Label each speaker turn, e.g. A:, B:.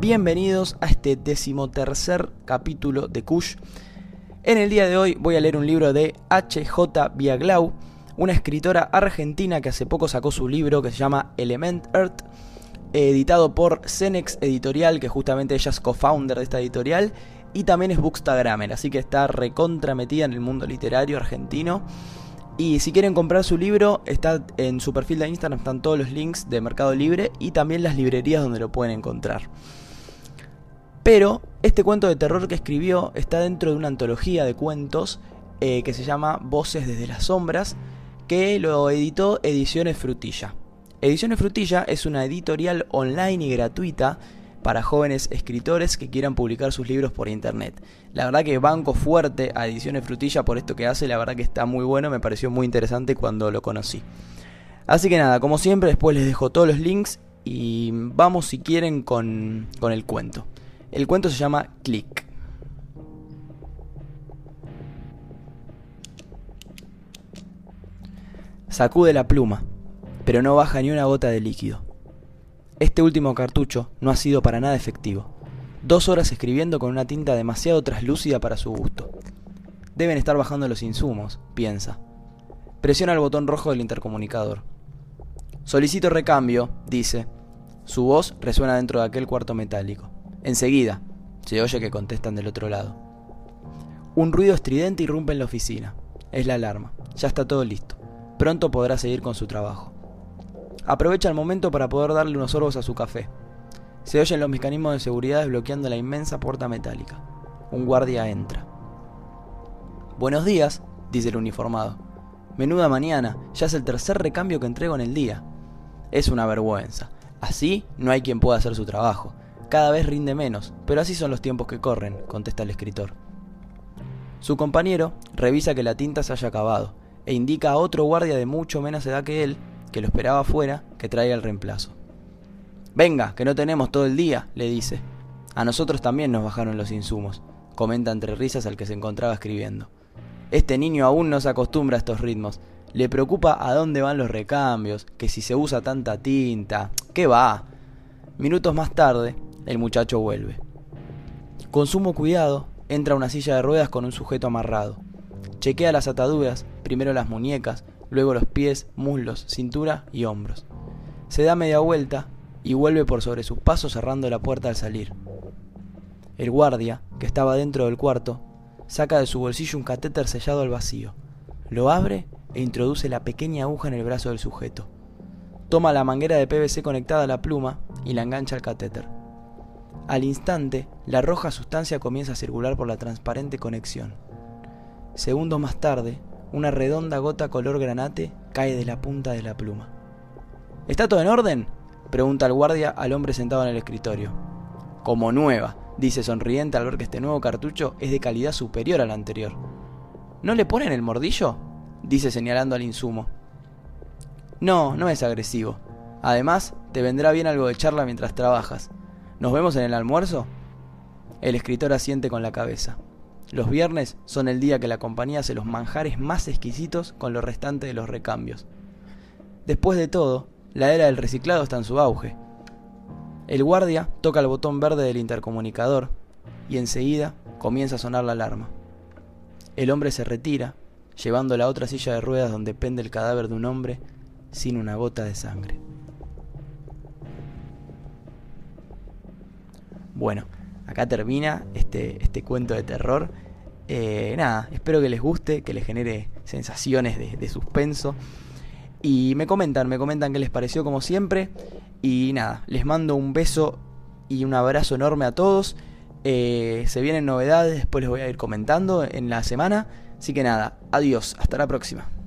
A: Bienvenidos a este decimotercer capítulo de Kush. En el día de hoy voy a leer un libro de H.J. Biaglau, una escritora argentina que hace poco sacó su libro que se llama Element Earth, editado por Cenex Editorial, que justamente ella es co-founder de esta editorial, y también es Bookstagrammer, así que está recontra metida en el mundo literario argentino. Y si quieren comprar su libro, está en su perfil de Instagram, están todos los links de Mercado Libre y también las librerías donde lo pueden encontrar. Pero este cuento de terror que escribió está dentro de una antología de cuentos eh, que se llama Voces desde las sombras, que lo editó Ediciones Frutilla. Ediciones Frutilla es una editorial online y gratuita para jóvenes escritores que quieran publicar sus libros por internet. La verdad que banco fuerte a Ediciones Frutilla por esto que hace, la verdad que está muy bueno, me pareció muy interesante cuando lo conocí. Así que nada, como siempre, después les dejo todos los links y vamos si quieren con, con el cuento. El cuento se llama Click. Sacude la pluma, pero no baja ni una gota de líquido. Este último cartucho no ha sido para nada efectivo. Dos horas escribiendo con una tinta demasiado traslúcida para su gusto. Deben estar bajando los insumos, piensa. Presiona el botón rojo del intercomunicador. Solicito recambio, dice. Su voz resuena dentro de aquel cuarto metálico. Enseguida, se oye que contestan del otro lado. Un ruido estridente irrumpe en la oficina. Es la alarma. Ya está todo listo. Pronto podrá seguir con su trabajo. Aprovecha el momento para poder darle unos sorbos a su café. Se oyen los mecanismos de seguridad desbloqueando la inmensa puerta metálica. Un guardia entra. Buenos días, dice el uniformado. Menuda mañana, ya es el tercer recambio que entrego en el día. Es una vergüenza. Así no hay quien pueda hacer su trabajo. Cada vez rinde menos, pero así son los tiempos que corren, contesta el escritor. Su compañero revisa que la tinta se haya acabado e indica a otro guardia de mucho menos edad que él que lo esperaba afuera, que traiga el reemplazo. Venga, que no tenemos todo el día, le dice. A nosotros también nos bajaron los insumos, comenta entre risas al que se encontraba escribiendo. Este niño aún no se acostumbra a estos ritmos. Le preocupa a dónde van los recambios, que si se usa tanta tinta. ¿Qué va? Minutos más tarde, el muchacho vuelve. Con sumo cuidado, entra a una silla de ruedas con un sujeto amarrado. Chequea las ataduras, primero las muñecas, luego los pies, muslos, cintura y hombros. Se da media vuelta y vuelve por sobre sus pasos cerrando la puerta al salir. El guardia, que estaba dentro del cuarto, saca de su bolsillo un catéter sellado al vacío, lo abre e introduce la pequeña aguja en el brazo del sujeto. Toma la manguera de PVC conectada a la pluma y la engancha al catéter. Al instante, la roja sustancia comienza a circular por la transparente conexión. Segundos más tarde, una redonda gota color granate cae de la punta de la pluma. ¿Está todo en orden? pregunta el guardia al hombre sentado en el escritorio. Como nueva, dice sonriente al ver que este nuevo cartucho es de calidad superior al anterior. ¿No le ponen el mordillo? dice señalando al insumo. No, no es agresivo. Además, te vendrá bien algo de charla mientras trabajas. ¿Nos vemos en el almuerzo? El escritor asiente con la cabeza. Los viernes son el día que la compañía hace los manjares más exquisitos con lo restante de los recambios. Después de todo, la era del reciclado está en su auge. El guardia toca el botón verde del intercomunicador y enseguida comienza a sonar la alarma. El hombre se retira, llevando la otra silla de ruedas donde pende el cadáver de un hombre sin una gota de sangre. Bueno, acá termina este, este cuento de terror. Eh, nada, espero que les guste, que les genere sensaciones de, suspenso. Y me comentan, me comentan qué les pareció como siempre. Y nada, les mando un beso y un abrazo enorme a todos. Eh, se vienen novedades, después les voy a ir comentando en la semana. Así que nada, adiós, hasta la próxima.